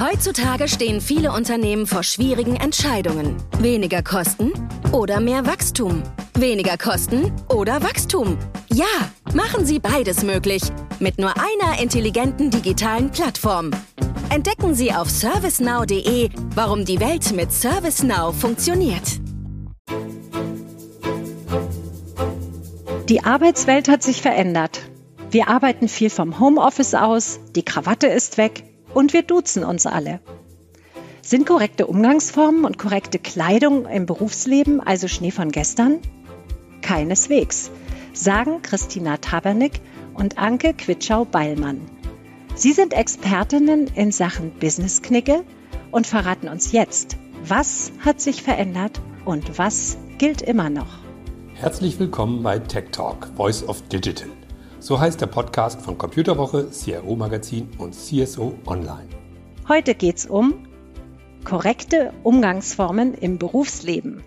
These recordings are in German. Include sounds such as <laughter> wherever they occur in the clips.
Heutzutage stehen viele Unternehmen vor schwierigen Entscheidungen. Weniger Kosten oder mehr Wachstum? Weniger Kosten oder Wachstum? Ja, machen Sie beides möglich. Mit nur einer intelligenten digitalen Plattform. Entdecken Sie auf servicenow.de, warum die Welt mit ServiceNow funktioniert. Die Arbeitswelt hat sich verändert. Wir arbeiten viel vom Homeoffice aus, die Krawatte ist weg und wir duzen uns alle. Sind korrekte Umgangsformen und korrekte Kleidung im Berufsleben also Schnee von gestern? Keineswegs, sagen Christina Tabernick und Anke Quitschau-Beilmann. Sie sind Expertinnen in Sachen Business-Knigge und verraten uns jetzt, was hat sich verändert und was gilt immer noch. Herzlich willkommen bei Tech Talk, Voice of Digital. So heißt der Podcast von Computerwoche, CRO Magazin und CSO Online. Heute geht es um korrekte Umgangsformen im Berufsleben.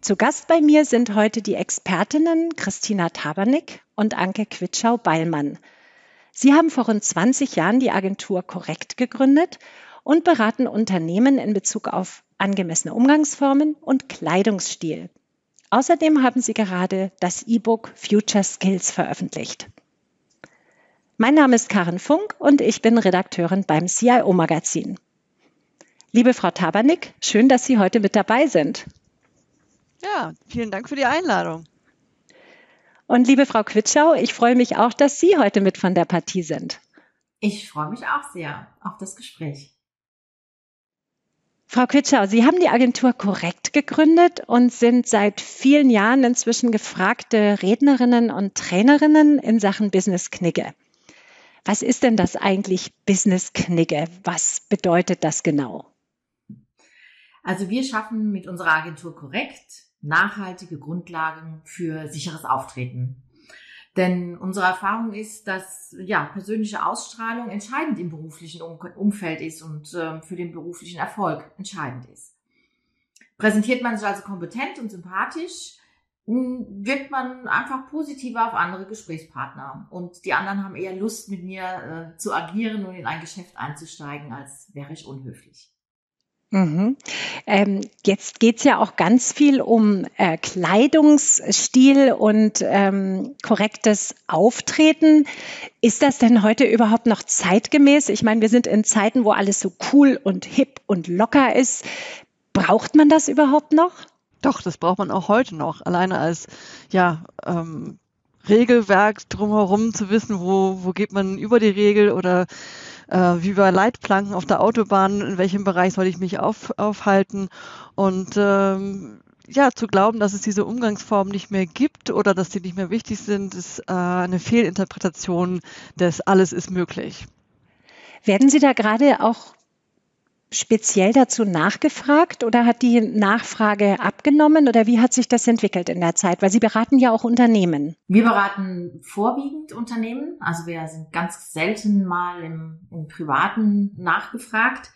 Zu Gast bei mir sind heute die Expertinnen Christina Tabernick und Anke Quitschau-Beilmann. Sie haben vor rund 20 Jahren die Agentur Korrekt gegründet und beraten Unternehmen in Bezug auf angemessene Umgangsformen und Kleidungsstil. Außerdem haben Sie gerade das E-Book Future Skills veröffentlicht. Mein Name ist Karin Funk und ich bin Redakteurin beim CIO Magazin. Liebe Frau Tabernick, schön, dass Sie heute mit dabei sind. Ja, vielen Dank für die Einladung. Und liebe Frau Quitschau, ich freue mich auch, dass Sie heute mit von der Partie sind. Ich freue mich auch sehr auf das Gespräch. Frau Quitschau, Sie haben die Agentur korrekt gegründet und sind seit vielen Jahren inzwischen gefragte Rednerinnen und Trainerinnen in Sachen Business Knigge. Was ist denn das eigentlich Business Knigge? Was bedeutet das genau? Also wir schaffen mit unserer Agentur korrekt nachhaltige Grundlagen für sicheres Auftreten. Denn unsere Erfahrung ist, dass ja persönliche Ausstrahlung entscheidend im beruflichen Umfeld ist und äh, für den beruflichen Erfolg entscheidend ist. Präsentiert man sich also kompetent und sympathisch, wirkt man einfach positiver auf andere Gesprächspartner. Und die anderen haben eher Lust, mit mir äh, zu agieren und in ein Geschäft einzusteigen, als wäre ich unhöflich. Mhm. Ähm, jetzt geht's ja auch ganz viel um äh, Kleidungsstil und ähm, korrektes Auftreten. Ist das denn heute überhaupt noch zeitgemäß? Ich meine, wir sind in Zeiten, wo alles so cool und hip und locker ist. Braucht man das überhaupt noch? Doch, das braucht man auch heute noch. Alleine als ja ähm, Regelwerk drumherum zu wissen, wo, wo geht man über die Regel oder äh, wie bei Leitplanken auf der Autobahn, in welchem Bereich soll ich mich auf, aufhalten und ähm, ja, zu glauben, dass es diese Umgangsformen nicht mehr gibt oder dass die nicht mehr wichtig sind, ist äh, eine Fehlinterpretation des Alles ist möglich. Werden Sie da gerade auch speziell dazu nachgefragt oder hat die Nachfrage abgenommen oder wie hat sich das entwickelt in der Zeit? Weil Sie beraten ja auch Unternehmen. Wir beraten vorwiegend Unternehmen. Also wir sind ganz selten mal im, im Privaten nachgefragt.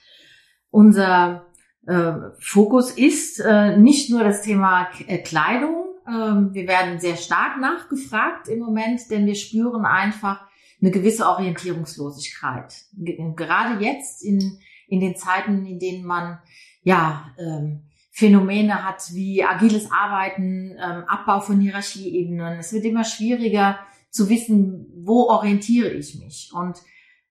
Unser äh, Fokus ist äh, nicht nur das Thema äh, Kleidung. Ähm, wir werden sehr stark nachgefragt im Moment, denn wir spüren einfach eine gewisse Orientierungslosigkeit. Gerade jetzt in in den Zeiten, in denen man ja ähm, Phänomene hat wie agiles Arbeiten, ähm, Abbau von Hierarchieebenen. Es wird immer schwieriger zu wissen, wo orientiere ich mich. Und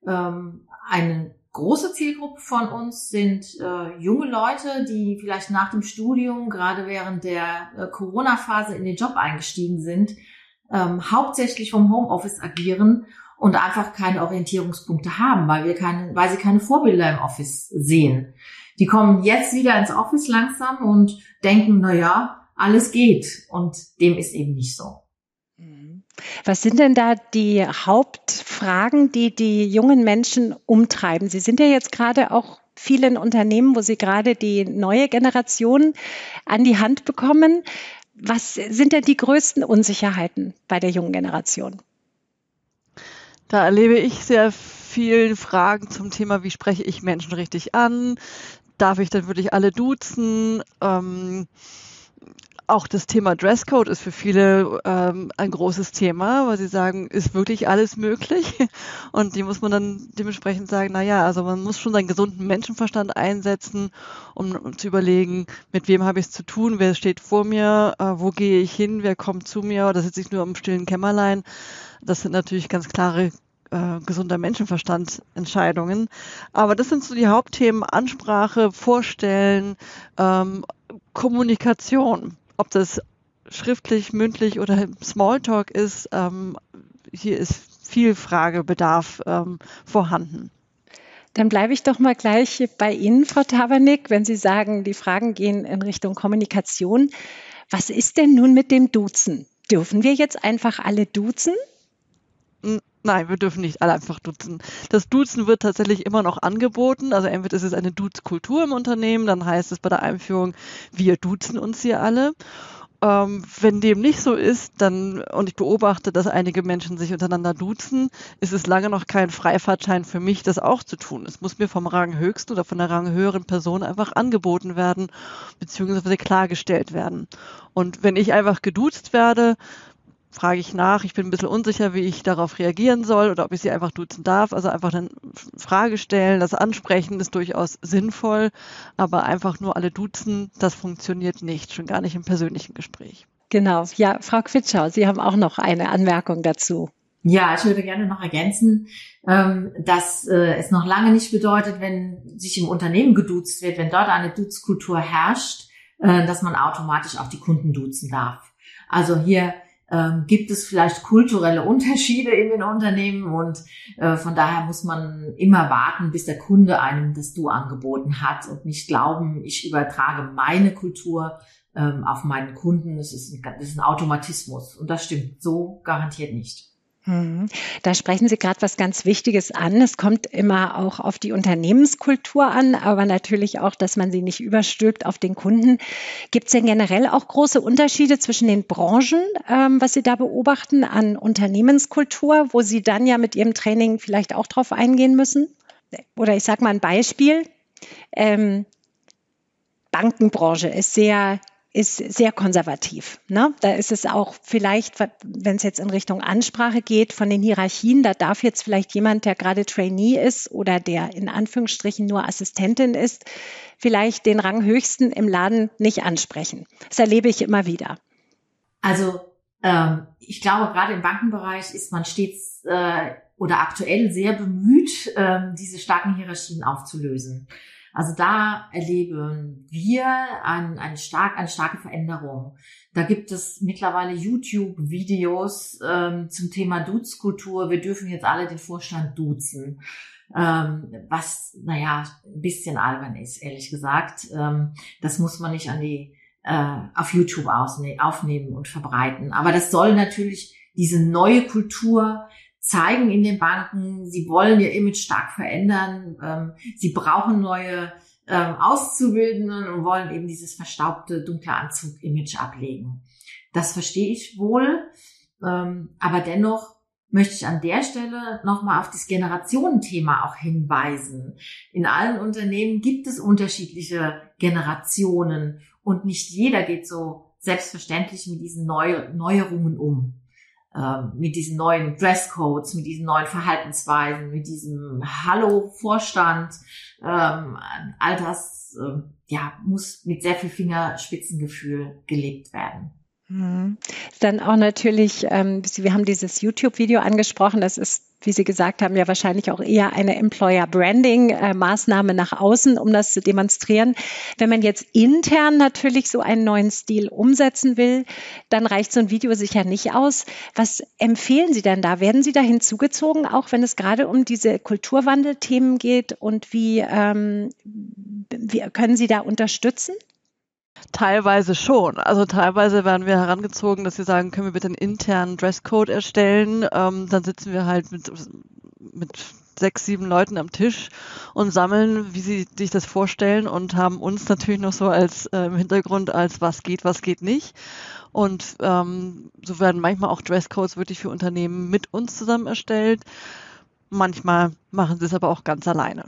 ähm, eine große Zielgruppe von uns sind äh, junge Leute, die vielleicht nach dem Studium, gerade während der äh, Corona-Phase in den Job eingestiegen sind, ähm, hauptsächlich vom Homeoffice agieren und einfach keine Orientierungspunkte haben, weil wir keine, weil sie keine Vorbilder im Office sehen. Die kommen jetzt wieder ins Office langsam und denken, na ja, alles geht. Und dem ist eben nicht so. Mhm. Was sind denn da die Hauptfragen, die die jungen Menschen umtreiben? Sie sind ja jetzt gerade auch vielen Unternehmen, wo Sie gerade die neue Generation an die Hand bekommen. Was sind denn die größten Unsicherheiten bei der jungen Generation? Da erlebe ich sehr viele Fragen zum Thema, wie spreche ich Menschen richtig an? Darf ich dann wirklich alle duzen? Ähm, auch das Thema Dresscode ist für viele ähm, ein großes Thema, weil sie sagen, ist wirklich alles möglich? <laughs> Und die muss man dann dementsprechend sagen, na ja, also man muss schon seinen gesunden Menschenverstand einsetzen, um, zu überlegen, mit wem habe ich es zu tun, wer steht vor mir, äh, wo gehe ich hin, wer kommt zu mir, oder sitze ich nur im stillen Kämmerlein. Das sind natürlich ganz klare äh, gesunder Menschenverstand Entscheidungen. Aber das sind so die Hauptthemen Ansprache, Vorstellen, ähm, Kommunikation ob das schriftlich, mündlich oder Smalltalk ist, ähm, hier ist viel Fragebedarf ähm, vorhanden. Dann bleibe ich doch mal gleich bei Ihnen, Frau Tabernick, wenn Sie sagen, die Fragen gehen in Richtung Kommunikation. Was ist denn nun mit dem Duzen? Dürfen wir jetzt einfach alle duzen? Nein, wir dürfen nicht alle einfach duzen. Das Duzen wird tatsächlich immer noch angeboten. Also entweder ist es eine Duzkultur im Unternehmen, dann heißt es bei der Einführung, wir duzen uns hier alle. Ähm, wenn dem nicht so ist, dann, und ich beobachte, dass einige Menschen sich untereinander duzen, ist es lange noch kein Freifahrtschein für mich, das auch zu tun. Es muss mir vom Rang höchsten oder von der Rang höheren Person einfach angeboten werden, beziehungsweise klargestellt werden. Und wenn ich einfach geduzt werde, frage ich nach. Ich bin ein bisschen unsicher, wie ich darauf reagieren soll oder ob ich sie einfach duzen darf. Also einfach eine Frage stellen, das Ansprechen ist durchaus sinnvoll, aber einfach nur alle duzen, das funktioniert nicht, schon gar nicht im persönlichen Gespräch. Genau. Ja, Frau Quitschau, Sie haben auch noch eine Anmerkung dazu. Ja, ich würde gerne noch ergänzen, ähm, dass äh, es noch lange nicht bedeutet, wenn sich im Unternehmen geduzt wird, wenn dort eine Duzkultur herrscht, äh, dass man automatisch auch die Kunden duzen darf. Also hier ähm, gibt es vielleicht kulturelle Unterschiede in den Unternehmen und äh, von daher muss man immer warten, bis der Kunde einem das Du angeboten hat und nicht glauben, ich übertrage meine Kultur ähm, auf meinen Kunden. Das ist, ein, das ist ein Automatismus und das stimmt so garantiert nicht. Mhm. Da sprechen Sie gerade was ganz Wichtiges an. Es kommt immer auch auf die Unternehmenskultur an, aber natürlich auch, dass man sie nicht überstülpt auf den Kunden. Gibt es denn generell auch große Unterschiede zwischen den Branchen, ähm, was Sie da beobachten, an Unternehmenskultur, wo Sie dann ja mit Ihrem Training vielleicht auch drauf eingehen müssen? Oder ich sage mal ein Beispiel. Ähm, Bankenbranche ist sehr ist sehr konservativ. Ne? Da ist es auch vielleicht, wenn es jetzt in Richtung Ansprache geht, von den Hierarchien, da darf jetzt vielleicht jemand, der gerade Trainee ist oder der in Anführungsstrichen nur Assistentin ist, vielleicht den Ranghöchsten im Laden nicht ansprechen. Das erlebe ich immer wieder. Also ähm, ich glaube, gerade im Bankenbereich ist man stets äh, oder aktuell sehr bemüht, äh, diese starken Hierarchien aufzulösen. Also da erleben wir ein, eine, stark, eine starke Veränderung. Da gibt es mittlerweile YouTube-Videos ähm, zum Thema Duzkultur. Wir dürfen jetzt alle den Vorstand duzen. Ähm, was, naja, ein bisschen albern ist, ehrlich gesagt. Ähm, das muss man nicht an die, äh, auf YouTube aufnehmen und verbreiten. Aber das soll natürlich diese neue Kultur zeigen in den Banken, sie wollen ihr Image stark verändern, ähm, sie brauchen neue ähm, Auszubildenden und wollen eben dieses verstaubte, dunkle Anzug-Image ablegen. Das verstehe ich wohl, ähm, aber dennoch möchte ich an der Stelle nochmal auf das Generationenthema auch hinweisen. In allen Unternehmen gibt es unterschiedliche Generationen und nicht jeder geht so selbstverständlich mit diesen Neu Neuerungen um mit diesen neuen Dresscodes, mit diesen neuen Verhaltensweisen, mit diesem Hallo Vorstand, ähm, all das äh, ja, muss mit sehr viel Fingerspitzengefühl gelebt werden. Mhm. Dann auch natürlich, ähm, wir haben dieses YouTube-Video angesprochen, das ist wie Sie gesagt haben, ja wahrscheinlich auch eher eine Employer-Branding-Maßnahme nach außen, um das zu demonstrieren. Wenn man jetzt intern natürlich so einen neuen Stil umsetzen will, dann reicht so ein Video sicher nicht aus. Was empfehlen Sie denn da? Werden Sie da hinzugezogen, auch wenn es gerade um diese Kulturwandelthemen geht? Und wie, ähm, wie können Sie da unterstützen? Teilweise schon. Also teilweise werden wir herangezogen, dass wir sagen, können wir bitte einen internen Dresscode erstellen. Ähm, dann sitzen wir halt mit, mit sechs, sieben Leuten am Tisch und sammeln, wie sie sich das vorstellen und haben uns natürlich noch so als äh, im Hintergrund als was geht, was geht nicht. Und ähm, so werden manchmal auch Dresscodes wirklich für Unternehmen mit uns zusammen erstellt. Manchmal machen sie es aber auch ganz alleine.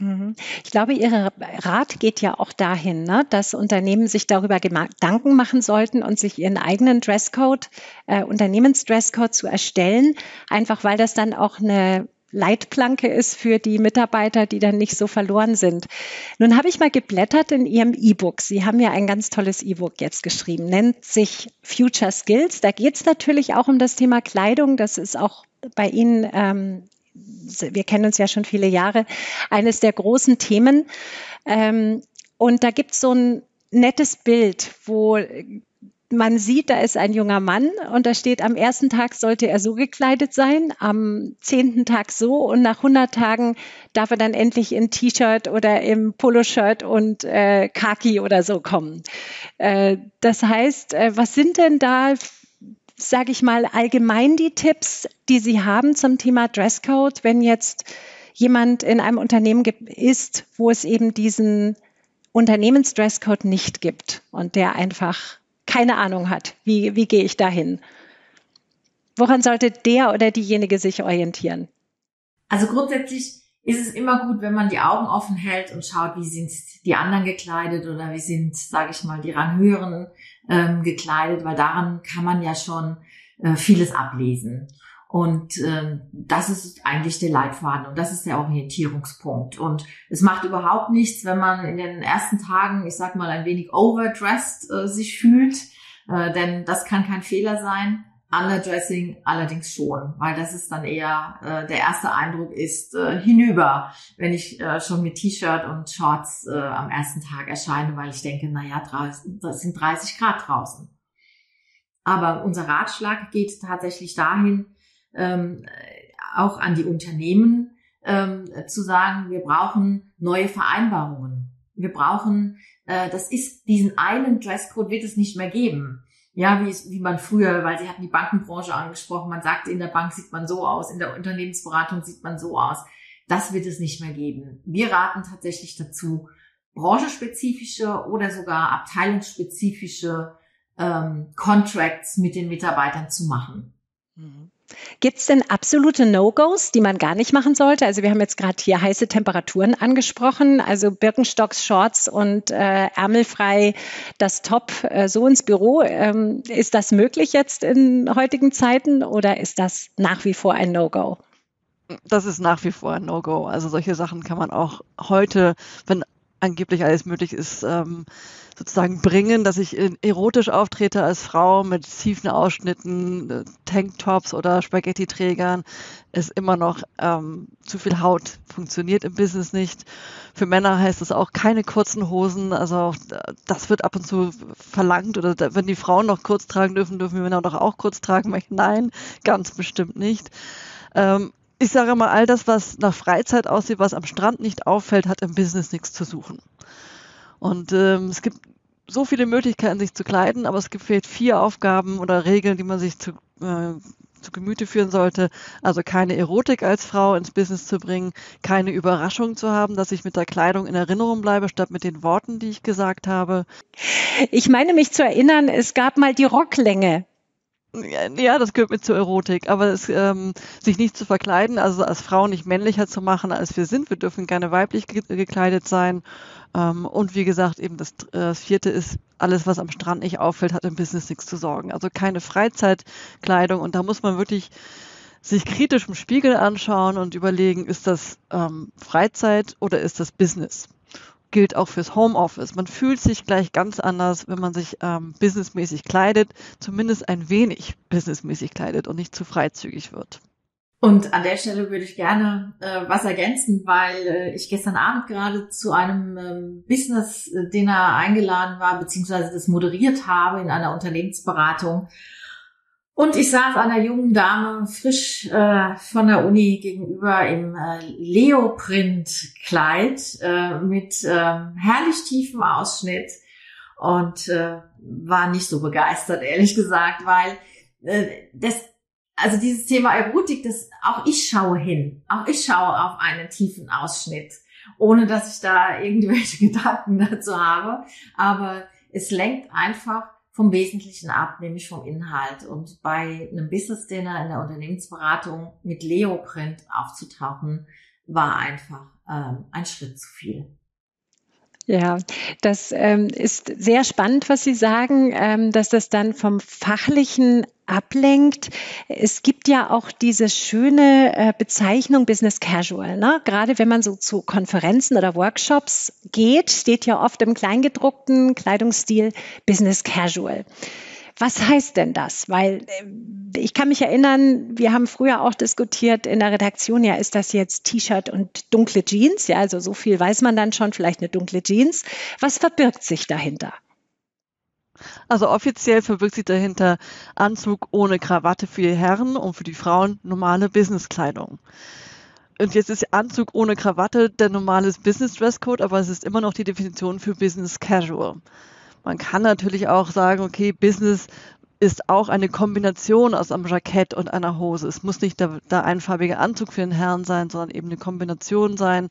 Mhm. Ich glaube, Ihr Rat geht ja auch dahin, ne, dass Unternehmen sich darüber Gedanken machen sollten und sich ihren eigenen Dresscode, äh, Unternehmensdresscode zu erstellen, einfach weil das dann auch eine Leitplanke ist für die Mitarbeiter, die dann nicht so verloren sind. Nun habe ich mal geblättert in Ihrem E-Book. Sie haben ja ein ganz tolles E-Book jetzt geschrieben, nennt sich Future Skills. Da geht es natürlich auch um das Thema Kleidung. Das ist auch bei Ihnen ähm, wir kennen uns ja schon viele Jahre, eines der großen Themen. Ähm, und da gibt es so ein nettes Bild, wo man sieht, da ist ein junger Mann und da steht, am ersten Tag sollte er so gekleidet sein, am zehnten Tag so und nach 100 Tagen darf er dann endlich in T-Shirt oder im Poloshirt und äh, Khaki oder so kommen. Äh, das heißt, äh, was sind denn da sage ich mal, allgemein die Tipps, die Sie haben zum Thema Dresscode, wenn jetzt jemand in einem Unternehmen ist, wo es eben diesen Unternehmensdresscode nicht gibt und der einfach keine Ahnung hat, wie, wie gehe ich dahin? Woran sollte der oder diejenige sich orientieren? Also grundsätzlich ist es immer gut, wenn man die Augen offen hält und schaut, wie sind die anderen gekleidet oder wie sind, sage ich mal, die Ranghöheren ähm, gekleidet, weil daran kann man ja schon äh, vieles ablesen. Und ähm, das ist eigentlich der Leitfaden und das ist der Orientierungspunkt. Und es macht überhaupt nichts, wenn man in den ersten Tagen, ich sag mal, ein wenig overdressed äh, sich fühlt, äh, denn das kann kein Fehler sein. Underdressing allerdings schon, weil das ist dann eher äh, der erste Eindruck ist äh, hinüber, wenn ich äh, schon mit T-Shirt und Shorts äh, am ersten Tag erscheine, weil ich denke, na ja, das sind 30 Grad draußen. Aber unser Ratschlag geht tatsächlich dahin, ähm, auch an die Unternehmen ähm, zu sagen, wir brauchen neue Vereinbarungen. Wir brauchen, äh, das ist diesen einen Dresscode wird es nicht mehr geben ja, wie, wie man früher, weil sie hatten die Bankenbranche angesprochen, man sagte, in der Bank sieht man so aus, in der Unternehmensberatung sieht man so aus. Das wird es nicht mehr geben. Wir raten tatsächlich dazu, branchenspezifische oder sogar abteilungsspezifische ähm, Contracts mit den Mitarbeitern zu machen. Mhm. Gibt es denn absolute No-Gos, die man gar nicht machen sollte? Also wir haben jetzt gerade hier heiße Temperaturen angesprochen, also Birkenstocks, Shorts und äh, ärmelfrei das Top äh, so ins Büro. Ähm, ist das möglich jetzt in heutigen Zeiten oder ist das nach wie vor ein No-Go? Das ist nach wie vor ein No-Go. Also solche Sachen kann man auch heute, wenn angeblich alles möglich ist, ähm, sozusagen bringen, dass ich erotisch auftrete als Frau mit tiefen Ausschnitten, äh, Tanktops oder Spaghetti-Trägern, ist immer noch ähm, zu viel Haut. Funktioniert im Business nicht. Für Männer heißt es auch keine kurzen Hosen. Also das wird ab und zu verlangt. Oder wenn die Frauen noch kurz tragen dürfen, dürfen die Männer doch auch kurz tragen. Nein, ganz bestimmt nicht. Ähm, ich sage mal, all das, was nach Freizeit aussieht, was am Strand nicht auffällt, hat im Business nichts zu suchen. Und ähm, es gibt so viele Möglichkeiten, sich zu kleiden, aber es gibt vielleicht vier Aufgaben oder Regeln, die man sich zu, äh, zu Gemüte führen sollte. Also keine Erotik als Frau ins Business zu bringen, keine Überraschung zu haben, dass ich mit der Kleidung in Erinnerung bleibe, statt mit den Worten, die ich gesagt habe. Ich meine mich zu erinnern, es gab mal die Rocklänge. Ja, das gehört mit zur Erotik, aber es, ähm, sich nicht zu verkleiden, also als Frau nicht männlicher zu machen, als wir sind. Wir dürfen gerne weiblich gekleidet sein. Ähm, und wie gesagt, eben das, äh, das vierte ist, alles, was am Strand nicht auffällt, hat im Business nichts zu sorgen. Also keine Freizeitkleidung und da muss man wirklich sich kritisch im Spiegel anschauen und überlegen, ist das ähm, Freizeit oder ist das Business? gilt auch fürs Homeoffice. Man fühlt sich gleich ganz anders, wenn man sich ähm, businessmäßig kleidet, zumindest ein wenig businessmäßig kleidet und nicht zu freizügig wird. Und an der Stelle würde ich gerne äh, was ergänzen, weil äh, ich gestern Abend gerade zu einem ähm, Business-Dinner eingeladen war, beziehungsweise das moderiert habe in einer Unternehmensberatung. Und ich saß einer jungen Dame frisch äh, von der Uni gegenüber im äh, Leoprint-Kleid äh, mit äh, herrlich tiefem Ausschnitt und äh, war nicht so begeistert, ehrlich gesagt, weil äh, das, also dieses Thema Erotik, das auch ich schaue hin, auch ich schaue auf einen tiefen Ausschnitt, ohne dass ich da irgendwelche <laughs> Gedanken dazu habe, aber es lenkt einfach vom Wesentlichen ab, nämlich vom Inhalt. Und bei einem Business Dinner in der Unternehmensberatung mit Leoprint aufzutauchen, war einfach ähm, ein Schritt zu viel. Ja, das ähm, ist sehr spannend, was Sie sagen, ähm, dass das dann vom Fachlichen ablenkt. Es gibt ja auch diese schöne äh, Bezeichnung Business Casual. Ne? Gerade wenn man so zu Konferenzen oder Workshops geht, steht ja oft im kleingedruckten Kleidungsstil Business Casual. Was heißt denn das? Weil äh, ich kann mich erinnern, wir haben früher auch diskutiert in der Redaktion, ja, ist das jetzt T-Shirt und dunkle Jeans? Ja, also so viel weiß man dann schon, vielleicht eine dunkle Jeans. Was verbirgt sich dahinter? Also offiziell verbirgt sich dahinter Anzug ohne Krawatte für die Herren und für die Frauen normale Businesskleidung. Und jetzt ist Anzug ohne Krawatte der normale Business Dresscode, aber es ist immer noch die Definition für Business Casual. Man kann natürlich auch sagen, okay, Business ist auch eine Kombination aus einem Jackett und einer Hose. Es muss nicht der, der einfarbige Anzug für den Herrn sein, sondern eben eine Kombination sein.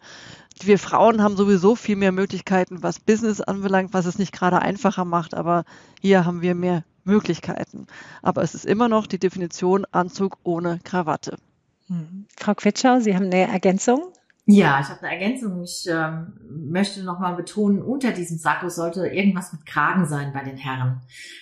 Wir Frauen haben sowieso viel mehr Möglichkeiten, was Business anbelangt, was es nicht gerade einfacher macht, aber hier haben wir mehr Möglichkeiten. Aber es ist immer noch die Definition Anzug ohne Krawatte. Mhm. Frau Quitschau, Sie haben eine Ergänzung? Ja, ich habe eine Ergänzung. Ich ähm, möchte nochmal betonen, unter diesem Sakko sollte irgendwas mit Kragen sein bei den Herren.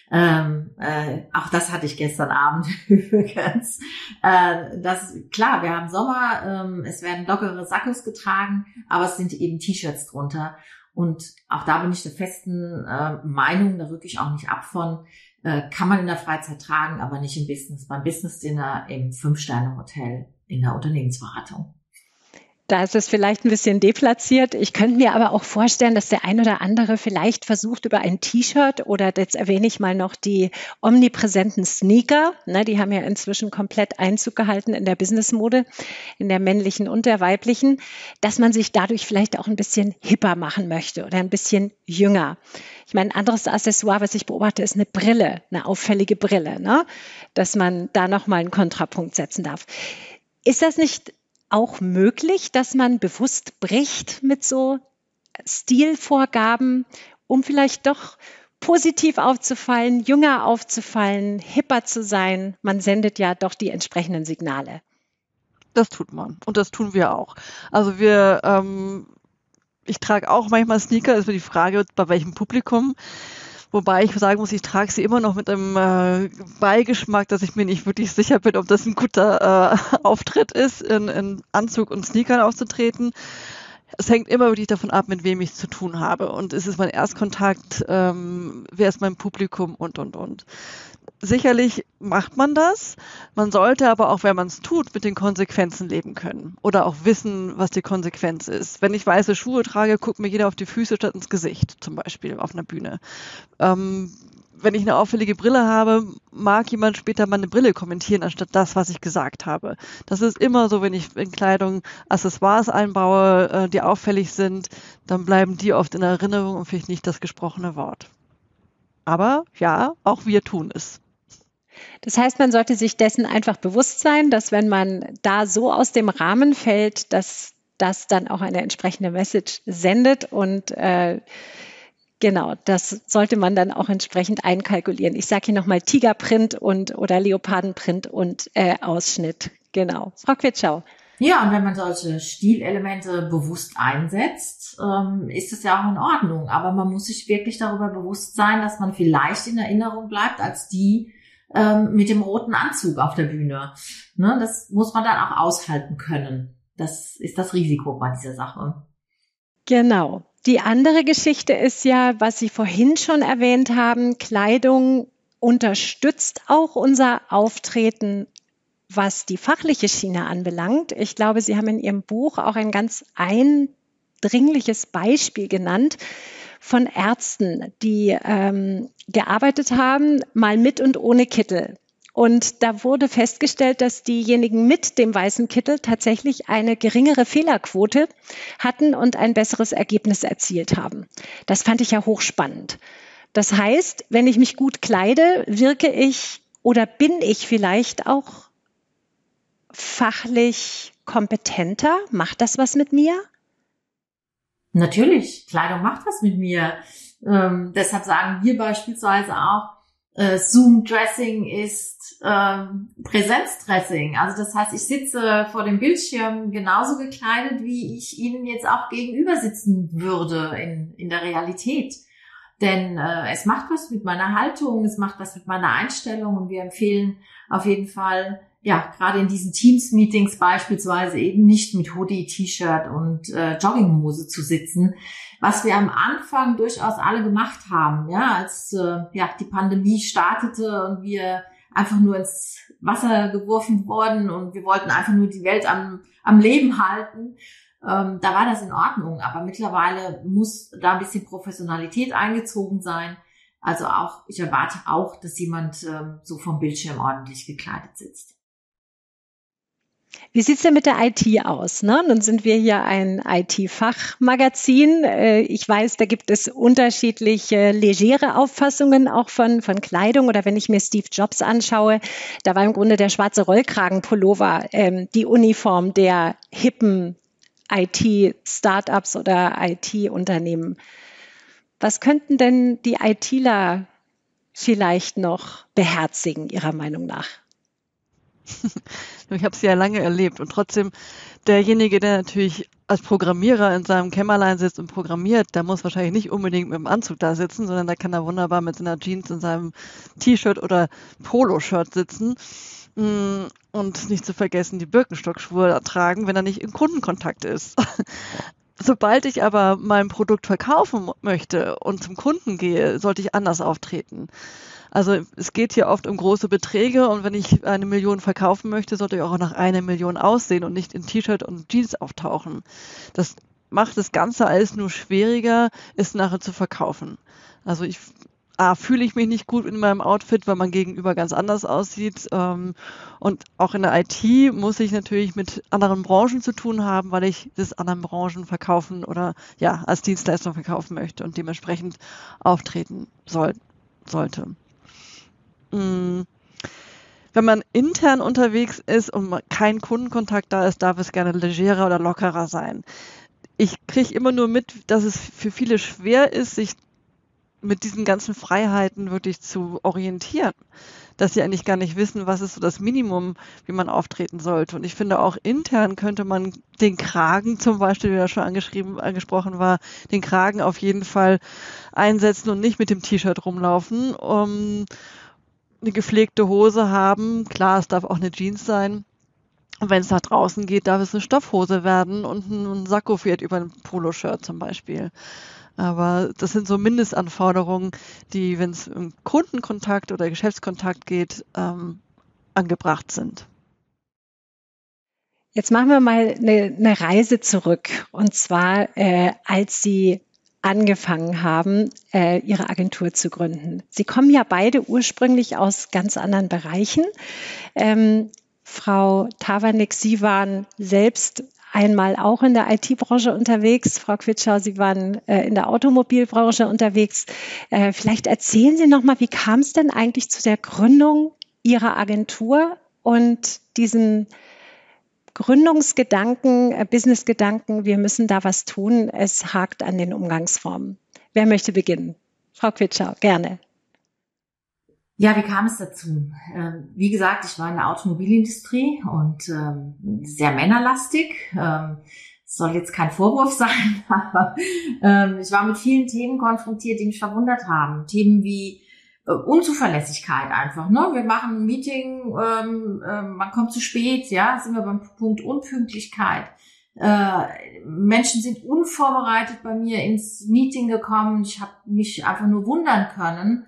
Ähm, äh, auch das hatte ich gestern Abend <laughs> übrigens. Äh, das klar, wir haben Sommer, ähm, es werden lockere Sakkos getragen, aber es sind eben T-Shirts drunter. Und auch da bin ich der festen äh, Meinung, da rücke ich auch nicht ab von, äh, kann man in der Freizeit tragen, aber nicht im Business. Beim Business Dinner im Fünf-Sterne-Hotel in der Unternehmensberatung. Da ist es vielleicht ein bisschen deplatziert. Ich könnte mir aber auch vorstellen, dass der ein oder andere vielleicht versucht, über ein T-Shirt oder jetzt erwähne ich mal noch die omnipräsenten Sneaker, ne, die haben ja inzwischen komplett Einzug gehalten in der Businessmode, in der männlichen und der weiblichen, dass man sich dadurch vielleicht auch ein bisschen hipper machen möchte oder ein bisschen jünger. Ich meine, ein anderes Accessoire, was ich beobachte, ist eine Brille, eine auffällige Brille, ne? dass man da nochmal einen Kontrapunkt setzen darf. Ist das nicht auch möglich, dass man bewusst bricht mit so Stilvorgaben, um vielleicht doch positiv aufzufallen, jünger aufzufallen, hipper zu sein. Man sendet ja doch die entsprechenden Signale. Das tut man und das tun wir auch. Also wir, ähm, ich trage auch manchmal Sneaker, ist mir die Frage, bei welchem Publikum. Wobei ich sagen muss, ich trage sie immer noch mit einem äh, Beigeschmack, dass ich mir nicht wirklich sicher bin, ob das ein guter äh, <laughs> Auftritt ist, in, in Anzug und Sneakern aufzutreten. Es hängt immer wirklich davon ab, mit wem ich zu tun habe. Und ist es mein Erstkontakt, ähm, wer ist mein Publikum und, und, und sicherlich macht man das. Man sollte aber auch, wenn man es tut, mit den Konsequenzen leben können oder auch wissen, was die Konsequenz ist. Wenn ich weiße Schuhe trage, guckt mir jeder auf die Füße statt ins Gesicht, zum Beispiel auf einer Bühne. Ähm, wenn ich eine auffällige Brille habe, mag jemand später meine Brille kommentieren, anstatt das, was ich gesagt habe. Das ist immer so, wenn ich in Kleidung Accessoires einbaue, äh, die auffällig sind, dann bleiben die oft in Erinnerung und vielleicht nicht das gesprochene Wort. Aber ja, auch wir tun es. Das heißt, man sollte sich dessen einfach bewusst sein, dass wenn man da so aus dem Rahmen fällt, dass das dann auch eine entsprechende Message sendet und äh, Genau, das sollte man dann auch entsprechend einkalkulieren. Ich sage hier nochmal Tigerprint und oder Leopardenprint und äh, Ausschnitt. Genau. Frau Quitschau. Ja, und wenn man solche Stilelemente bewusst einsetzt, ähm, ist das ja auch in Ordnung. Aber man muss sich wirklich darüber bewusst sein, dass man vielleicht in Erinnerung bleibt als die, ähm, mit dem roten Anzug auf der Bühne. Ne, das muss man dann auch aushalten können. Das ist das Risiko bei dieser Sache. Genau. Die andere Geschichte ist ja, was Sie vorhin schon erwähnt haben, Kleidung unterstützt auch unser Auftreten, was die fachliche Schiene anbelangt. Ich glaube, Sie haben in Ihrem Buch auch ein ganz eindringliches Beispiel genannt, von Ärzten, die ähm, gearbeitet haben, mal mit und ohne Kittel. Und da wurde festgestellt, dass diejenigen mit dem weißen Kittel tatsächlich eine geringere Fehlerquote hatten und ein besseres Ergebnis erzielt haben. Das fand ich ja hochspannend. Das heißt, wenn ich mich gut kleide, wirke ich oder bin ich vielleicht auch fachlich kompetenter? Macht das was mit mir? Natürlich, Kleidung macht was mit mir. Ähm, deshalb sagen wir beispielsweise auch, äh, Zoom-Dressing ist ähm, Präsenzdressing. Also das heißt, ich sitze vor dem Bildschirm genauso gekleidet, wie ich Ihnen jetzt auch gegenüber sitzen würde in, in der Realität. Denn äh, es macht was mit meiner Haltung, es macht was mit meiner Einstellung und wir empfehlen auf jeden Fall, ja, gerade in diesen Teams-Meetings beispielsweise eben nicht mit Hoodie, T-Shirt und äh, Jogginghose zu sitzen, was wir am Anfang durchaus alle gemacht haben, ja, als äh, ja die Pandemie startete und wir einfach nur ins Wasser geworfen wurden und wir wollten einfach nur die Welt am, am Leben halten. Ähm, da war das in Ordnung, aber mittlerweile muss da ein bisschen Professionalität eingezogen sein. Also auch, ich erwarte auch, dass jemand ähm, so vom Bildschirm ordentlich gekleidet sitzt. Wie sieht's denn mit der IT aus? Ne? Nun sind wir hier ein IT-Fachmagazin. Äh, ich weiß, da gibt es unterschiedliche legere Auffassungen auch von, von Kleidung. Oder wenn ich mir Steve Jobs anschaue, da war im Grunde der schwarze Rollkragenpullover ähm, die Uniform der hippen IT-Startups oder IT-Unternehmen. Was könnten denn die ITler vielleicht noch beherzigen, Ihrer Meinung nach? <laughs> ich habe es ja lange erlebt und trotzdem derjenige, der natürlich als Programmierer in seinem Kämmerlein sitzt und programmiert, der muss wahrscheinlich nicht unbedingt mit dem Anzug da sitzen, sondern da kann er wunderbar mit seiner Jeans in seinem T-Shirt oder Poloshirt sitzen mm, und nicht zu vergessen die Birkenstockschuhe ertragen, wenn er nicht in Kundenkontakt ist. <laughs> Sobald ich aber mein Produkt verkaufen möchte und zum Kunden gehe, sollte ich anders auftreten. Also es geht hier oft um große Beträge und wenn ich eine Million verkaufen möchte, sollte ich auch nach einer Million aussehen und nicht in T-Shirt und Jeans auftauchen. Das macht das Ganze alles nur schwieriger, es nachher zu verkaufen. Also ich A, fühle ich mich nicht gut in meinem Outfit, weil man gegenüber ganz anders aussieht. Ähm, und auch in der IT muss ich natürlich mit anderen Branchen zu tun haben, weil ich das anderen Branchen verkaufen oder ja, als Dienstleistung verkaufen möchte und dementsprechend auftreten soll, sollte. Mm. Wenn man intern unterwegs ist und kein Kundenkontakt da ist, darf es gerne legerer oder lockerer sein. Ich kriege immer nur mit, dass es für viele schwer ist, sich mit diesen ganzen Freiheiten wirklich zu orientieren. Dass sie eigentlich gar nicht wissen, was ist so das Minimum, wie man auftreten sollte. Und ich finde auch intern könnte man den Kragen zum Beispiel, wie er schon angeschrieben, angesprochen war, den Kragen auf jeden Fall einsetzen und nicht mit dem T-Shirt rumlaufen. Um, eine gepflegte Hose haben. Klar, es darf auch eine Jeans sein. Und wenn es nach draußen geht, darf es eine Stoffhose werden und ein Sakko fährt über ein Poloshirt zum Beispiel. Aber das sind so Mindestanforderungen, die, wenn es um Kundenkontakt oder Geschäftskontakt geht, ähm, angebracht sind. Jetzt machen wir mal eine, eine Reise zurück. Und zwar, äh, als Sie angefangen haben, äh, ihre Agentur zu gründen. Sie kommen ja beide ursprünglich aus ganz anderen Bereichen. Ähm, Frau Tavanik, Sie waren selbst einmal auch in der IT-Branche unterwegs. Frau Quitschau, Sie waren äh, in der Automobilbranche unterwegs. Äh, vielleicht erzählen Sie noch mal, wie kam es denn eigentlich zu der Gründung Ihrer Agentur und diesen Gründungsgedanken, äh, Businessgedanken, wir müssen da was tun. Es hakt an den Umgangsformen. Wer möchte beginnen? Frau Quitschau, gerne. Ja, wie kam es dazu? Ähm, wie gesagt, ich war in der Automobilindustrie und ähm, sehr männerlastig. Ähm, soll jetzt kein Vorwurf <laughs> sein, aber ich war mit vielen Themen konfrontiert, die mich verwundert haben. Themen wie äh, Unzuverlässigkeit einfach. Ne? Wir machen ein Meeting, ähm, äh, man kommt zu spät, ja, sind wir beim Punkt Unpünktlichkeit. Äh, Menschen sind unvorbereitet bei mir ins Meeting gekommen. Ich habe mich einfach nur wundern können,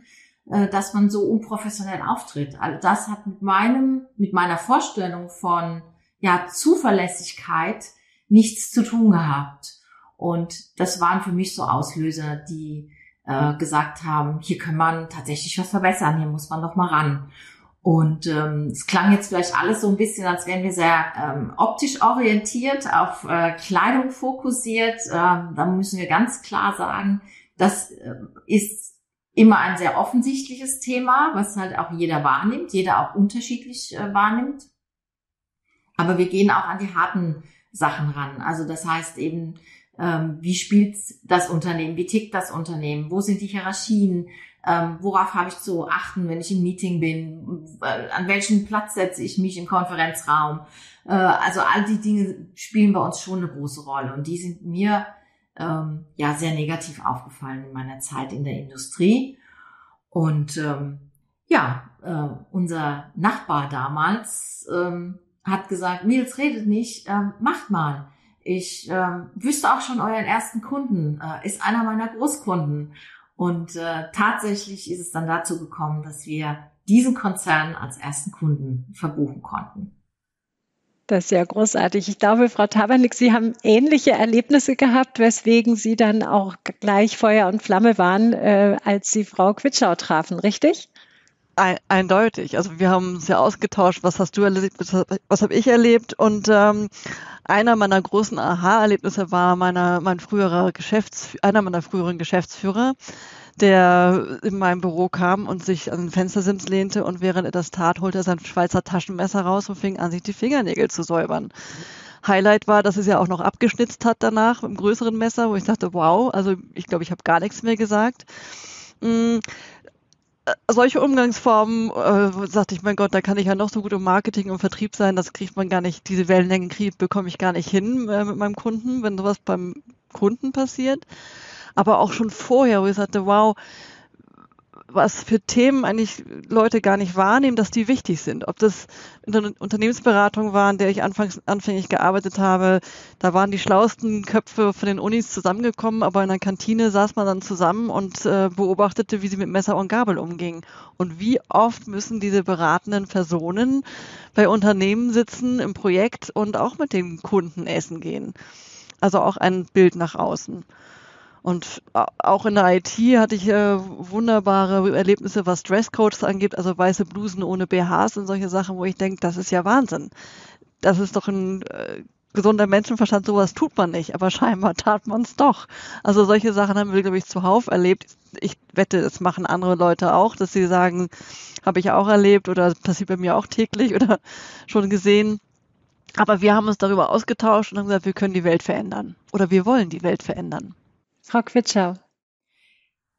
äh, dass man so unprofessionell auftritt. Also das hat mit meinem, mit meiner Vorstellung von ja Zuverlässigkeit nichts zu tun gehabt. Und das waren für mich so Auslöser, die äh, gesagt haben, hier kann man tatsächlich was verbessern, hier muss man doch mal ran. Und ähm, es klang jetzt vielleicht alles so ein bisschen, als wären wir sehr ähm, optisch orientiert, auf äh, Kleidung fokussiert. Ähm, da müssen wir ganz klar sagen, das äh, ist immer ein sehr offensichtliches Thema, was halt auch jeder wahrnimmt, jeder auch unterschiedlich äh, wahrnimmt. Aber wir gehen auch an die harten Sachen ran. Also das heißt eben, ähm, wie spielt das Unternehmen, wie tickt das Unternehmen, wo sind die Hierarchien, Ähm, worauf habe ich zu achten, wenn ich im Meeting bin? Äh, an welchen Platz setze ich mich im Konferenzraum? Äh, also all die Dinge spielen bei uns schon eine große Rolle und die sind mir ähm, ja sehr negativ aufgefallen in meiner Zeit in der Industrie. Und ähm, ja, äh, unser Nachbar damals ähm, hat gesagt, Nils redet nicht, ähm, macht mal. Ich ähm, wüsste auch schon euren ersten Kunden, äh, ist einer meiner Großkunden. Und äh, tatsächlich ist es dann dazu gekommen, dass wir diesen Konzern als ersten Kunden verbuchen konnten. Das ist ja großartig. Ich glaube, Frau Tabernick, Sie haben ähnliche Erlebnisse gehabt, weswegen Sie dann auch gleich Feuer und Flamme waren, äh, als Sie Frau Quitschau trafen, richtig? Ein, eindeutig. Also wir haben uns ja ausgetauscht, was hast du erlebt, was, habe ich erlebt. Und ähm, einer meiner großen Aha-Erlebnisse war meiner, mein früherer Geschäfts, einer meiner früheren Geschäftsführer, der in mein Büro kam und sich an den Fenstersims lehnte und während er das tat, holte er sein Schweizer Taschenmesser raus und fing an, sich die Fingernägel zu säubern. Highlight war, dass es ja auch noch abgeschnitzt hat danach mit einem größeren Messer, wo ich dachte, wow, also ich glaube, ich habe gar nichts mehr gesagt. Äh, solche Umgangsformen, äh, sagte ich, mein Gott, da kann ich ja noch so gut im Marketing und Vertrieb sein, das kriegt man gar nicht, diese Wellenlängen bekomme ich gar nicht hin äh, mit meinem Kunden, wenn sowas beim Kunden passiert. Aber auch schon vorher, wo ich sagte, wow, was für Themen eigentlich Leute gar nicht wahrnehmen, dass die wichtig sind. Ob das Unternehmensberatung war, in der ich anfangs anfänglich gearbeitet habe, da waren die schlauesten Köpfe von den Unis zusammengekommen, aber in der Kantine saß man dann zusammen und äh, beobachtete, wie sie mit Messer und Gabel umgingen. Und wie oft müssen diese beratenden Personen bei Unternehmen sitzen im Projekt und auch mit den Kunden essen gehen. Also auch ein Bild nach außen. Und auch in der IT hatte ich äh, wunderbare Erlebnisse, was Dresscodes angeht, also weiße Blusen ohne BHs und solche Sachen, wo ich denke, das ist ja Wahnsinn. Das ist doch ein äh, gesunder Menschenverstand, sowas tut man nicht, aber scheinbar tat man es doch. Also solche Sachen haben wir, glaube ich, zuhauf erlebt. Ich wette, das machen andere Leute auch, dass sie sagen, habe ich auch erlebt oder passiert bei mir auch täglich oder <laughs> schon gesehen. Aber wir haben uns darüber ausgetauscht und haben gesagt, wir können die Welt verändern oder wir wollen die Welt verändern. Frau Quitschau.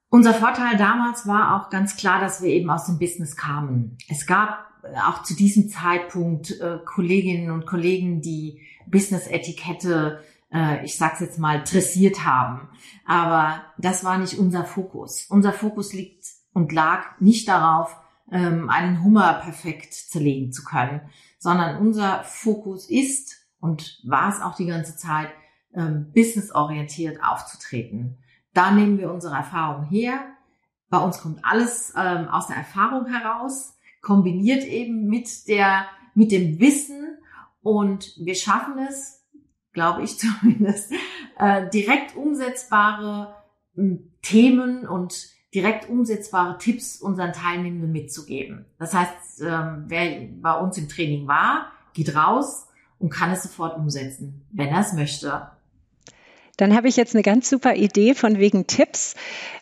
Unser Vorteil damals war auch ganz klar, dass wir eben aus dem Business kamen. Es gab äh, auch zu diesem Zeitpunkt äh, Kolleginnen und Kollegen, die Business-Etikette, äh, ich sag's jetzt mal, dressiert haben. Aber das war nicht unser Fokus. Unser Fokus liegt und lag nicht darauf, ähm, einen Hummer perfekt zerlegen zu können, sondern unser Fokus ist und war es auch die ganze Zeit, ähm, businessorientiert aufzutreten. Da nehmen wir unsere Erfahrung her. Bei uns kommt alles ähm, aus der Erfahrung heraus, kombiniert eben mit der, mit dem Wissen und wir schaffen es, glaube ich <laughs> zumindest, äh, direkt umsetzbare äh, Themen und direkt umsetzbare Tipps unseren Teilnehmenden mitzugeben. Das heißt, ähm, wer bei uns im Training war, geht raus und kann es sofort umsetzen, wenn er es möchte. Dann habe ich jetzt eine ganz super Idee von wegen Tipps.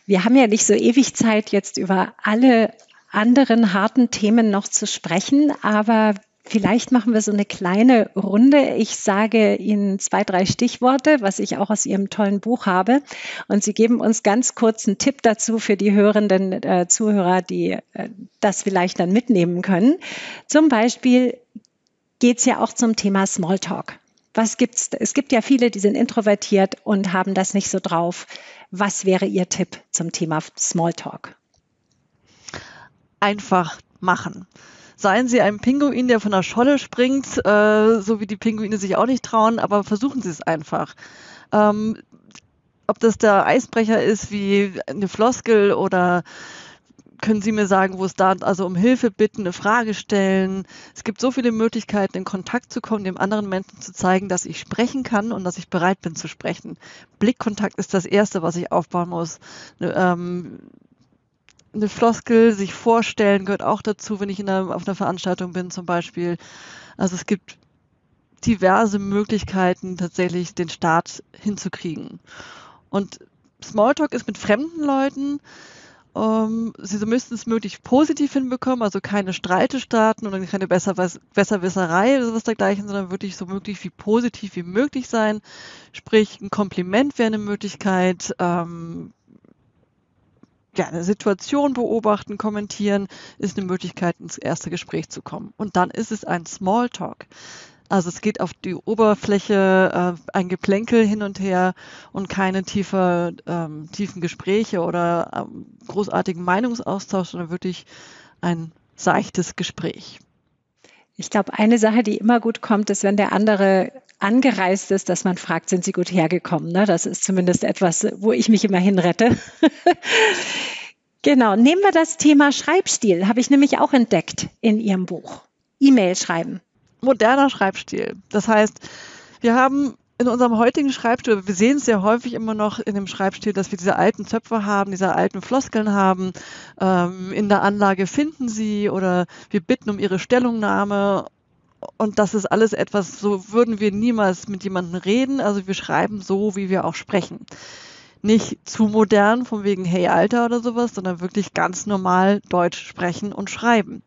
Wir haben ja nicht so ewig Zeit, jetzt über alle anderen harten Themen noch zu sprechen, aber Vielleicht machen wir so eine kleine Runde. Ich sage Ihnen zwei, drei Stichworte, was ich auch aus Ihrem tollen Buch habe. Und Sie geben uns ganz kurz einen Tipp dazu für die hörenden äh, Zuhörer, die äh, das vielleicht dann mitnehmen können. Zum Beispiel geht es ja auch zum Thema Smalltalk. Was gibt's? Es gibt ja viele, die sind introvertiert und haben das nicht so drauf. Was wäre Ihr Tipp zum Thema Smalltalk? Einfach machen. Seien Sie ein Pinguin, der von der Scholle springt, äh, so wie die Pinguine sich auch nicht trauen, aber versuchen Sie es einfach. Ähm, ob das der Eisbrecher ist wie eine Floskel oder können Sie mir sagen, wo es da, also um Hilfe bitten, eine Frage stellen. Es gibt so viele Möglichkeiten, in Kontakt zu kommen, dem anderen Menschen zu zeigen, dass ich sprechen kann und dass ich bereit bin zu sprechen. Blickkontakt ist das Erste, was ich aufbauen muss. Eine, ähm, eine Floskel, sich vorstellen, gehört auch dazu, wenn ich in einer, auf einer Veranstaltung bin zum Beispiel. Also es gibt diverse Möglichkeiten, tatsächlich den Start hinzukriegen. Und Smalltalk ist mit fremden Leuten ähm, sie müssten es möglichst positiv hinbekommen, also keine Streite starten oder keine Besserwisserei oder sowas dergleichen, sondern wirklich so möglich wie positiv wie möglich sein. Sprich, ein Kompliment wäre eine Möglichkeit, ähm, ja, eine Situation beobachten, kommentieren, ist eine Möglichkeit, ins erste Gespräch zu kommen. Und dann ist es ein Smalltalk. Also es geht auf die Oberfläche, äh, ein Geplänkel hin und her und keine tiefer, ähm, tiefen Gespräche oder ähm, großartigen Meinungsaustausch, sondern wirklich ein seichtes Gespräch. Ich glaube, eine Sache, die immer gut kommt, ist, wenn der andere angereist ist, dass man fragt, sind Sie gut hergekommen? Ne? Das ist zumindest etwas, wo ich mich immer hinrette. <laughs> genau. Nehmen wir das Thema Schreibstil. Habe ich nämlich auch entdeckt in Ihrem Buch. E-Mail schreiben. Moderner Schreibstil. Das heißt, wir haben in unserem heutigen Schreibstil, wir sehen es sehr häufig immer noch in dem Schreibstil, dass wir diese alten Zöpfe haben, diese alten Floskeln haben. Ähm, in der Anlage finden Sie oder wir bitten um Ihre Stellungnahme. Und das ist alles etwas, so würden wir niemals mit jemandem reden. Also wir schreiben so, wie wir auch sprechen. Nicht zu modern, von wegen Hey Alter oder sowas, sondern wirklich ganz normal Deutsch sprechen und schreiben.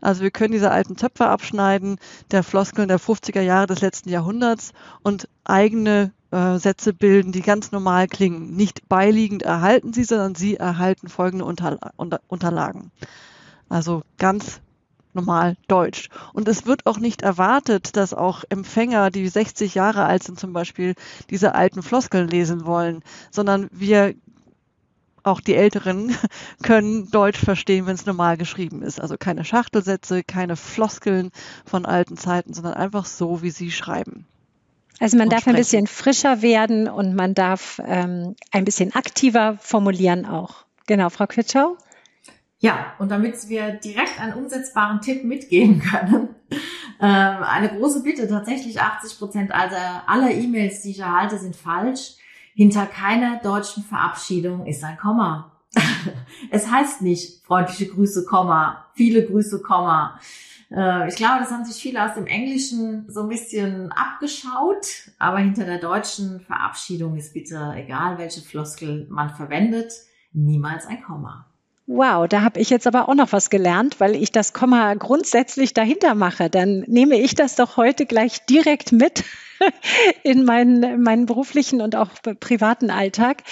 Also wir können diese alten Töpfe abschneiden, der Floskeln der 50er Jahre des letzten Jahrhunderts und eigene äh, Sätze bilden, die ganz normal klingen. Nicht beiliegend erhalten sie, sondern sie erhalten folgende Unterla Unter Unterlagen. Also ganz normal Deutsch. Und es wird auch nicht erwartet, dass auch Empfänger, die 60 Jahre alt sind zum Beispiel, diese alten Floskeln lesen wollen, sondern wir auch die Älteren <laughs> können Deutsch verstehen, wenn es normal geschrieben ist. Also keine Schachtelsätze, keine Floskeln von alten Zeiten, sondern einfach so, wie sie schreiben. Also man darf sprechen. ein bisschen frischer werden und man darf ähm, ein bisschen aktiver formulieren auch. Genau, Frau Quitschau? Ja, und damit wir direkt einen umsetzbaren Tipp mitgeben <laughs> können, ähm, eine große Bitte, tatsächlich 80 Prozent aller, aller E-Mails, die ich erhalte, sind falsch. Hinter keiner deutschen Verabschiedung ist ein Komma. <laughs> es heißt nicht freundliche Grüße, Komma, viele Grüße, Komma. Äh, ich glaube, das haben sich viele aus dem Englischen so ein bisschen abgeschaut, aber hinter der deutschen Verabschiedung ist bitte, egal welche Floskel man verwendet, niemals ein Komma. Wow, da habe ich jetzt aber auch noch was gelernt, weil ich das Komma grundsätzlich dahinter mache. Dann nehme ich das doch heute gleich direkt mit <laughs> in meinen, meinen beruflichen und auch privaten Alltag.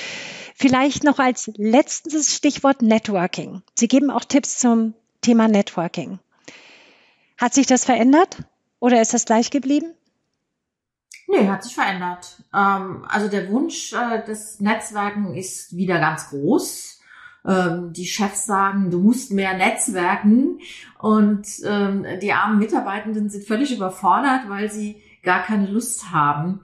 Vielleicht noch als letztes Stichwort Networking. Sie geben auch Tipps zum Thema Networking. Hat sich das verändert oder ist das gleich geblieben? Nee, hat sich verändert. Ähm, also der Wunsch äh, des Netzwerken ist wieder ganz groß. Ähm, die Chefs sagen, du musst mehr netzwerken und ähm, die armen Mitarbeitenden sind völlig überfordert, weil sie gar keine Lust haben,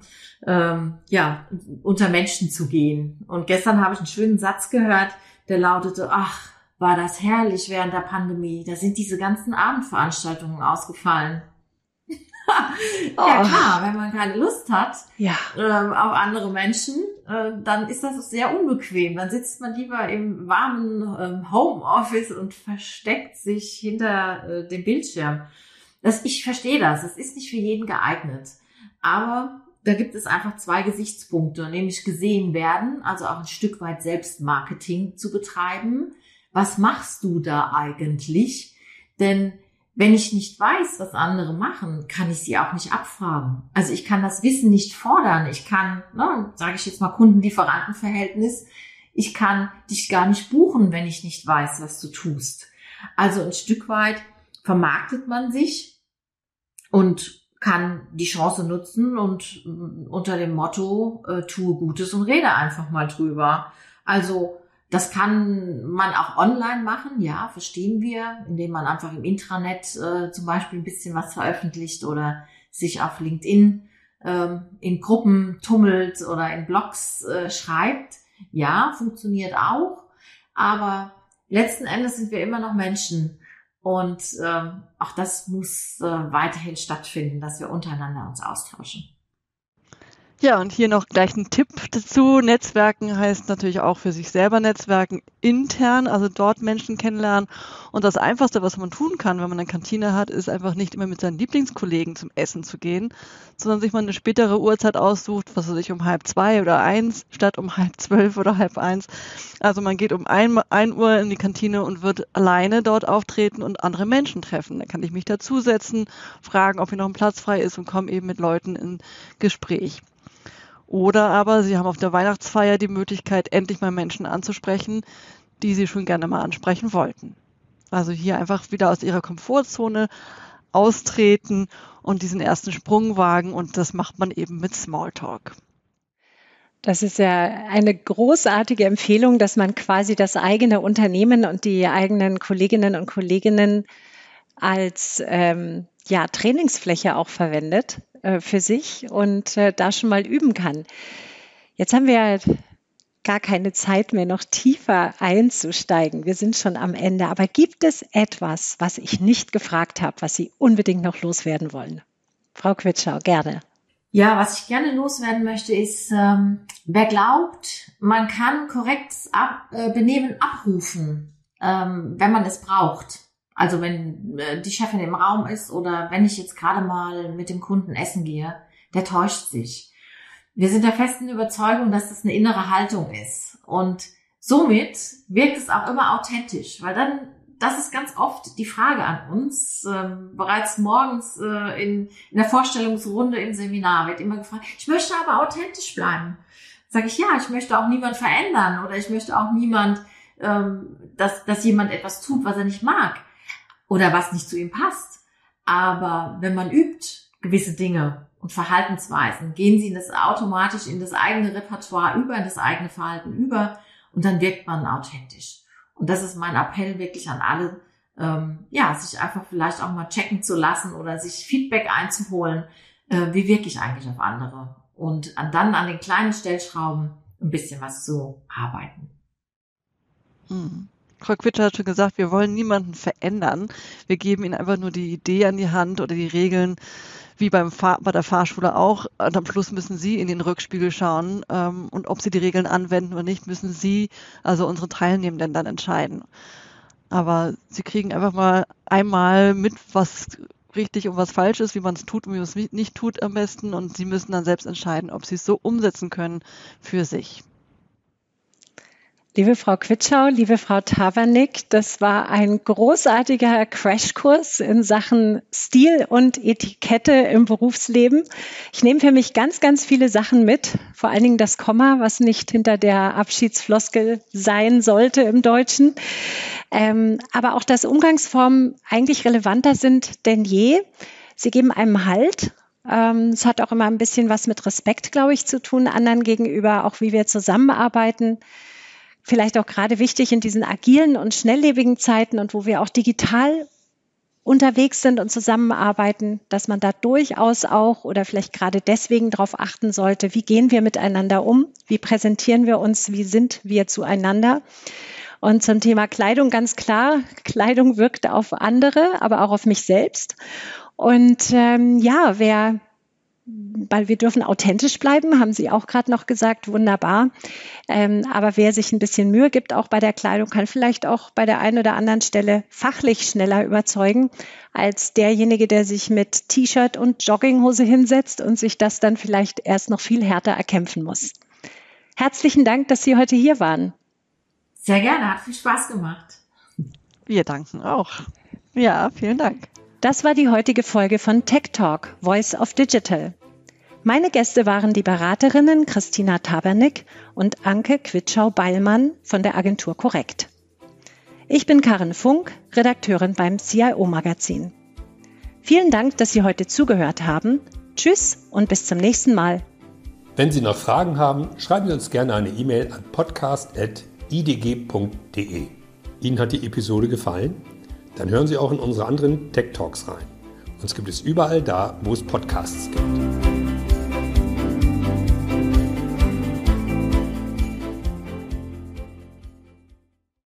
ähm, ja, unter Menschen zu gehen. Und gestern habe ich einen schönen Satz gehört, der lautete, ach, war das herrlich während der Pandemie. Da sind diese ganzen Abendveranstaltungen ausgefallen. <laughs> ja oh. klar, wenn man keine Lust hat ja. ähm, auf andere Menschen, äh, dann ist das sehr unbequem. Dann sitzt man lieber im warmen ähm, Homeoffice und versteckt sich hinter äh, dem Bildschirm. Das, ich verstehe das. Es ist nicht für jeden geeignet. Aber da gibt es einfach zwei Gesichtspunkte, nämlich gesehen werden, also auch ein Stück weit Selbstmarketing zu betreiben. Was machst du da eigentlich? Denn wenn ich nicht weiß, was andere machen, kann ich sie auch nicht abfragen. Also ich kann das Wissen nicht fordern. Ich kann, ne, sage ich jetzt mal Kunden-Lieferanten-Verhältnis, ich kann dich gar nicht buchen, wenn ich nicht weiß, was du tust. Also ein Stück weit vermarktet man sich und kann die Chance nutzen und mm, unter dem Motto äh, tue Gutes und rede einfach mal drüber. Also das kann man auch online machen, ja, verstehen wir, indem man einfach im Intranet äh, zum Beispiel ein bisschen was veröffentlicht oder sich auf LinkedIn ähm, in Gruppen tummelt oder in Blogs äh, schreibt. Ja, funktioniert auch, aber letzten Endes sind wir immer noch Menschen und ähm, auch das muss äh, weiterhin stattfinden, dass wir untereinander uns austauschen. Ja, und hier noch gleich ein Tipp dazu. Netzwerken heißt natürlich auch für sich selber Netzwerken intern, also dort Menschen kennenlernen. Und das Einfachste, was man tun kann, wenn man eine Kantine hat, ist einfach nicht immer mit seinen Lieblingskollegen zum Essen zu gehen, sondern sich mal eine spätere Uhrzeit aussucht, was weiß ich, um halb zwei oder eins statt um halb zwölf oder halb eins. Also man geht um ein, ein Uhr in die Kantine und wird alleine dort auftreten und andere Menschen treffen. Dann kann ich mich dazusetzen, fragen, ob hier noch ein Platz frei ist und komme eben mit Leuten in Gespräch. Oder aber Sie haben auf der Weihnachtsfeier die Möglichkeit, endlich mal Menschen anzusprechen, die Sie schon gerne mal ansprechen wollten. Also hier einfach wieder aus Ihrer Komfortzone austreten und diesen ersten Sprung wagen und das macht man eben mit Smalltalk. Das ist ja eine großartige Empfehlung, dass man quasi das eigene Unternehmen und die eigenen Kolleginnen und Kolleginnen als ähm, ja, Trainingsfläche auch verwendet äh, für sich und äh, da schon mal üben kann. Jetzt haben wir gar keine Zeit mehr, noch tiefer einzusteigen. Wir sind schon am Ende. Aber gibt es etwas, was ich nicht gefragt habe, was Sie unbedingt noch loswerden wollen? Frau Quitschau, gerne. Ja, was ich gerne loswerden möchte, ist, ähm, wer glaubt, man kann korrektes Ab äh, Benehmen abrufen, ähm, wenn man es braucht. Also wenn äh, die Chefin im Raum ist oder wenn ich jetzt gerade mal mit dem Kunden essen gehe, der täuscht sich. Wir sind der festen Überzeugung, dass das eine innere Haltung ist. Und somit wirkt es auch immer authentisch, weil dann, das ist ganz oft die Frage an uns. Ähm, bereits morgens äh, in, in der Vorstellungsrunde im Seminar wird immer gefragt, ich möchte aber authentisch bleiben. Sage ich, ja, ich möchte auch niemand verändern oder ich möchte auch niemand, ähm, dass, dass jemand etwas tut, was er nicht mag oder was nicht zu ihm passt. Aber wenn man übt gewisse Dinge und Verhaltensweisen, gehen sie in das automatisch in das eigene Repertoire über, in das eigene Verhalten über und dann wirkt man authentisch. Und das ist mein Appell wirklich an alle, ähm, ja, sich einfach vielleicht auch mal checken zu lassen oder sich Feedback einzuholen, äh, wie wirke ich eigentlich auf andere und dann an den kleinen Stellschrauben ein bisschen was zu arbeiten. Hm. Quitscher hat schon gesagt, wir wollen niemanden verändern. Wir geben ihnen einfach nur die Idee an die Hand oder die Regeln, wie beim Fahr bei der Fahrschule auch. Und am Schluss müssen Sie in den Rückspiegel schauen ähm, und ob Sie die Regeln anwenden oder nicht, müssen Sie, also unsere Teilnehmenden, dann entscheiden. Aber Sie kriegen einfach mal einmal mit, was richtig und was falsch ist, wie man es tut und wie man es nicht tut am besten. Und Sie müssen dann selbst entscheiden, ob Sie es so umsetzen können für sich. Liebe Frau Quitschau, liebe Frau Tavernick, das war ein großartiger Crashkurs in Sachen Stil und Etikette im Berufsleben. Ich nehme für mich ganz, ganz viele Sachen mit, vor allen Dingen das Komma, was nicht hinter der Abschiedsfloskel sein sollte im Deutschen. Ähm, aber auch, dass Umgangsformen eigentlich relevanter sind denn je. Sie geben einem Halt ähm, es hat auch immer ein bisschen was mit Respekt, glaube ich, zu tun, anderen gegenüber, auch wie wir zusammenarbeiten vielleicht auch gerade wichtig in diesen agilen und schnelllebigen Zeiten und wo wir auch digital unterwegs sind und zusammenarbeiten, dass man da durchaus auch oder vielleicht gerade deswegen darauf achten sollte, wie gehen wir miteinander um, wie präsentieren wir uns, wie sind wir zueinander. Und zum Thema Kleidung ganz klar, Kleidung wirkt auf andere, aber auch auf mich selbst. Und ähm, ja, wer weil wir dürfen authentisch bleiben, haben Sie auch gerade noch gesagt, wunderbar. Ähm, aber wer sich ein bisschen Mühe gibt, auch bei der Kleidung, kann vielleicht auch bei der einen oder anderen Stelle fachlich schneller überzeugen, als derjenige, der sich mit T-Shirt und Jogginghose hinsetzt und sich das dann vielleicht erst noch viel härter erkämpfen muss. Herzlichen Dank, dass Sie heute hier waren. Sehr gerne, hat viel Spaß gemacht. Wir danken auch. Ja, vielen Dank. Das war die heutige Folge von Tech Talk, Voice of Digital. Meine Gäste waren die Beraterinnen Christina Tabernick und Anke Quitschau-Beilmann von der Agentur Korrekt. Ich bin Karin Funk, Redakteurin beim CIO-Magazin. Vielen Dank, dass Sie heute zugehört haben. Tschüss und bis zum nächsten Mal. Wenn Sie noch Fragen haben, schreiben Sie uns gerne eine E-Mail an podcast.idg.de. Ihnen hat die Episode gefallen? Dann hören Sie auch in unsere anderen Tech Talks rein. Uns gibt es überall da, wo es Podcasts gibt.